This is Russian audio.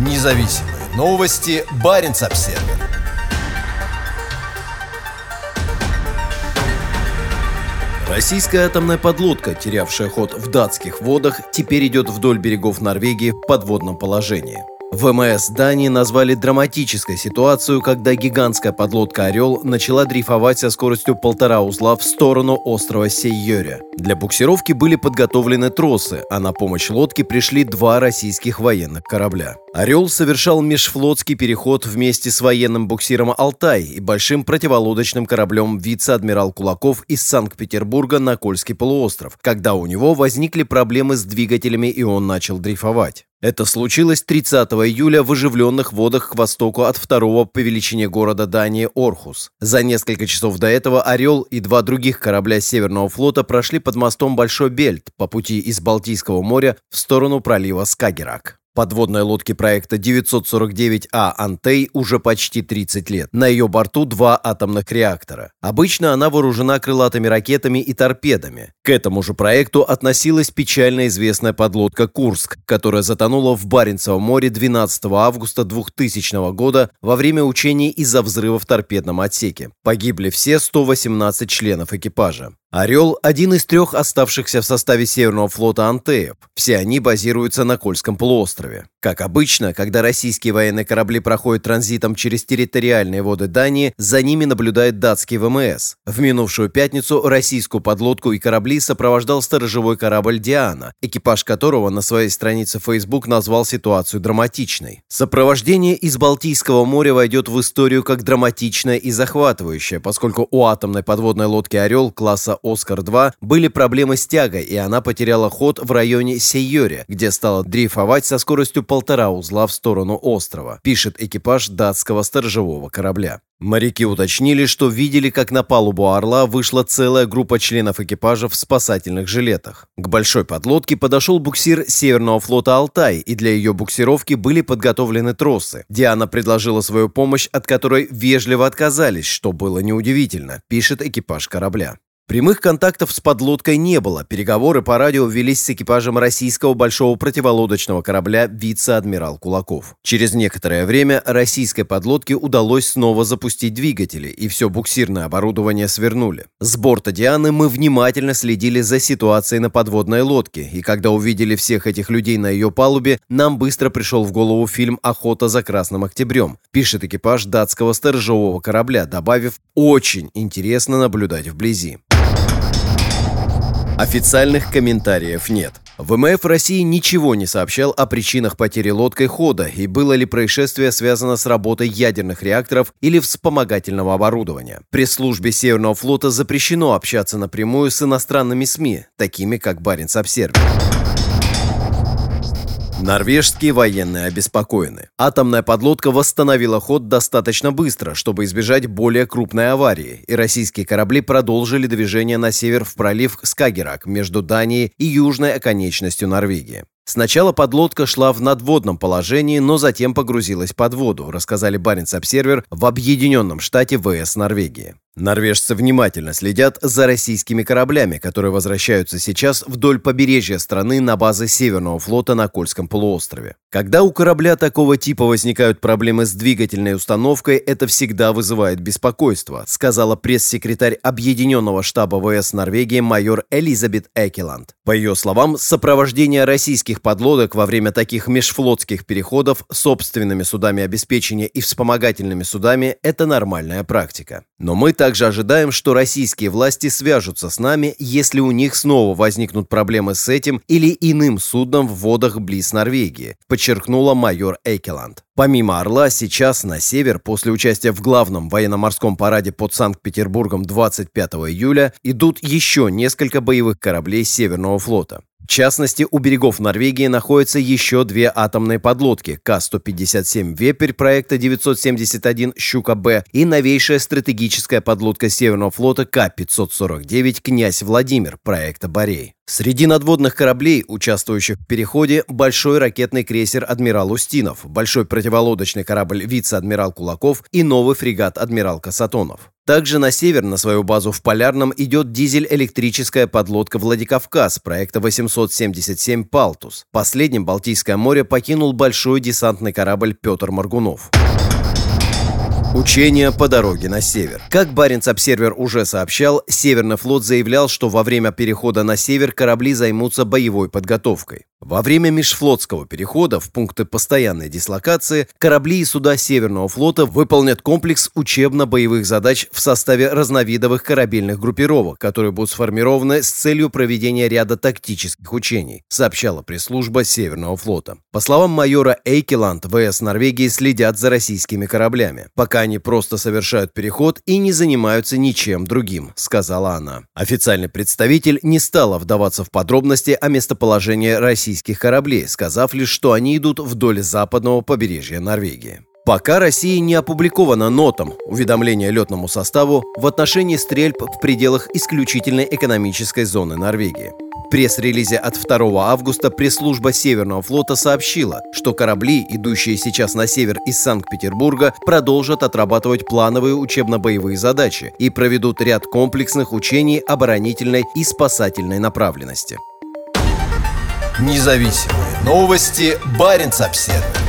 Независимые новости. Барин обсерва Российская атомная подлодка, терявшая ход в датских водах, теперь идет вдоль берегов Норвегии в подводном положении. ВМС Дании назвали драматической ситуацию, когда гигантская подлодка «Орел» начала дрейфовать со скоростью полтора узла в сторону острова Сейёре. Для буксировки были подготовлены тросы, а на помощь лодке пришли два российских военных корабля. «Орел» совершал межфлотский переход вместе с военным буксиром «Алтай» и большим противолодочным кораблем вице-адмирал Кулаков из Санкт-Петербурга на Кольский полуостров, когда у него возникли проблемы с двигателями и он начал дрейфовать. Это случилось 30 июля в оживленных водах к востоку от второго по величине города Дании Орхус. За несколько часов до этого «Орел» и два других корабля Северного флота прошли под мостом Большой Бельт по пути из Балтийского моря в сторону пролива Скагерак. Подводной лодке проекта 949А «Антей» уже почти 30 лет. На ее борту два атомных реактора. Обычно она вооружена крылатыми ракетами и торпедами. К этому же проекту относилась печально известная подлодка «Курск», которая затонула в Баренцевом море 12 августа 2000 года во время учений из-за взрыва в торпедном отсеке. Погибли все 118 членов экипажа. «Орел» – один из трех оставшихся в составе Северного флота «Антеев». Все они базируются на Кольском полуострове. Как обычно, когда российские военные корабли проходят транзитом через территориальные воды Дании, за ними наблюдает датский ВМС. В минувшую пятницу российскую подлодку и корабли сопровождал сторожевой корабль «Диана», экипаж которого на своей странице Facebook назвал ситуацию драматичной. Сопровождение из Балтийского моря войдет в историю как драматичное и захватывающее, поскольку у атомной подводной лодки «Орел» класса «Оскар-2» были проблемы с тягой, и она потеряла ход в районе Сейоре, где стала дрейфовать со скоростью полтора узла в сторону острова, пишет экипаж датского сторожевого корабля. Моряки уточнили, что видели, как на палубу «Орла» вышла целая группа членов экипажа в спасательных жилетах. К большой подлодке подошел буксир Северного флота «Алтай», и для ее буксировки были подготовлены тросы. Диана предложила свою помощь, от которой вежливо отказались, что было неудивительно, пишет экипаж корабля. Прямых контактов с подлодкой не было. Переговоры по радио велись с экипажем российского большого противолодочного корабля «Вице-адмирал Кулаков». Через некоторое время российской подлодке удалось снова запустить двигатели, и все буксирное оборудование свернули. С борта «Дианы» мы внимательно следили за ситуацией на подводной лодке, и когда увидели всех этих людей на ее палубе, нам быстро пришел в голову фильм «Охота за Красным Октябрем», пишет экипаж датского сторожевого корабля, добавив «Очень интересно наблюдать вблизи». Официальных комментариев нет. ВМФ России ничего не сообщал о причинах потери лодкой хода и было ли происшествие связано с работой ядерных реакторов или вспомогательного оборудования. Пресс-службе Северного флота запрещено общаться напрямую с иностранными СМИ, такими как Баренц-Обсервер. Норвежские военные обеспокоены. Атомная подлодка восстановила ход достаточно быстро, чтобы избежать более крупной аварии, и российские корабли продолжили движение на север в пролив Скагерак между Данией и южной оконечностью Норвегии. Сначала подлодка шла в надводном положении, но затем погрузилась под воду, рассказали Баренц-Обсервер в Объединенном штате ВС Норвегии. Норвежцы внимательно следят за российскими кораблями, которые возвращаются сейчас вдоль побережья страны на базы Северного флота на Кольском полуострове. Когда у корабля такого типа возникают проблемы с двигательной установкой, это всегда вызывает беспокойство, сказала пресс-секретарь Объединенного штаба ВС Норвегии майор Элизабет Экеланд. По ее словам, сопровождение российских подлодок во время таких межфлотских переходов собственными судами обеспечения и вспомогательными судами – это нормальная практика. Но мы также ожидаем, что российские власти свяжутся с нами, если у них снова возникнут проблемы с этим или иным судном в водах близ Норвегии, подчеркнула майор Эйкеланд. Помимо «Орла», сейчас на север, после участия в главном военно-морском параде под Санкт-Петербургом 25 июля, идут еще несколько боевых кораблей Северного флота. В частности, у берегов Норвегии находятся еще две атомные подлодки К-157 «Вепрь» проекта 971 «Щука-Б» и новейшая стратегическая подлодка Северного флота К-549 «Князь Владимир» проекта «Борей». Среди надводных кораблей, участвующих в переходе, большой ракетный крейсер «Адмирал Устинов», большой противолодочный корабль «Вице-адмирал Кулаков» и новый фрегат «Адмирал Касатонов». Также на север на свою базу в Полярном идет дизель-электрическая подлодка «Владикавказ» проекта 877 «Палтус». Последним Балтийское море покинул большой десантный корабль «Петр Маргунов». Учения по дороге на север. Как Баренц-Обсервер уже сообщал, Северный флот заявлял, что во время перехода на север корабли займутся боевой подготовкой. Во время межфлотского перехода в пункты постоянной дислокации корабли и суда Северного флота выполнят комплекс учебно-боевых задач в составе разновидовых корабельных группировок, которые будут сформированы с целью проведения ряда тактических учений, сообщала пресс-служба Северного флота. По словам майора Эйкеланд, ВС Норвегии следят за российскими кораблями, пока они просто совершают переход и не занимаются ничем другим, сказала она. Официальный представитель не стала вдаваться в подробности о местоположении России российских кораблей, сказав лишь, что они идут вдоль западного побережья Норвегии. Пока России не опубликовано нотом уведомление летному составу в отношении стрельб в пределах исключительной экономической зоны Норвегии. В пресс-релизе от 2 августа пресс-служба Северного флота сообщила, что корабли, идущие сейчас на север из Санкт-Петербурга, продолжат отрабатывать плановые учебно-боевые задачи и проведут ряд комплексных учений оборонительной и спасательной направленности. Независимые новости. Барин обседный.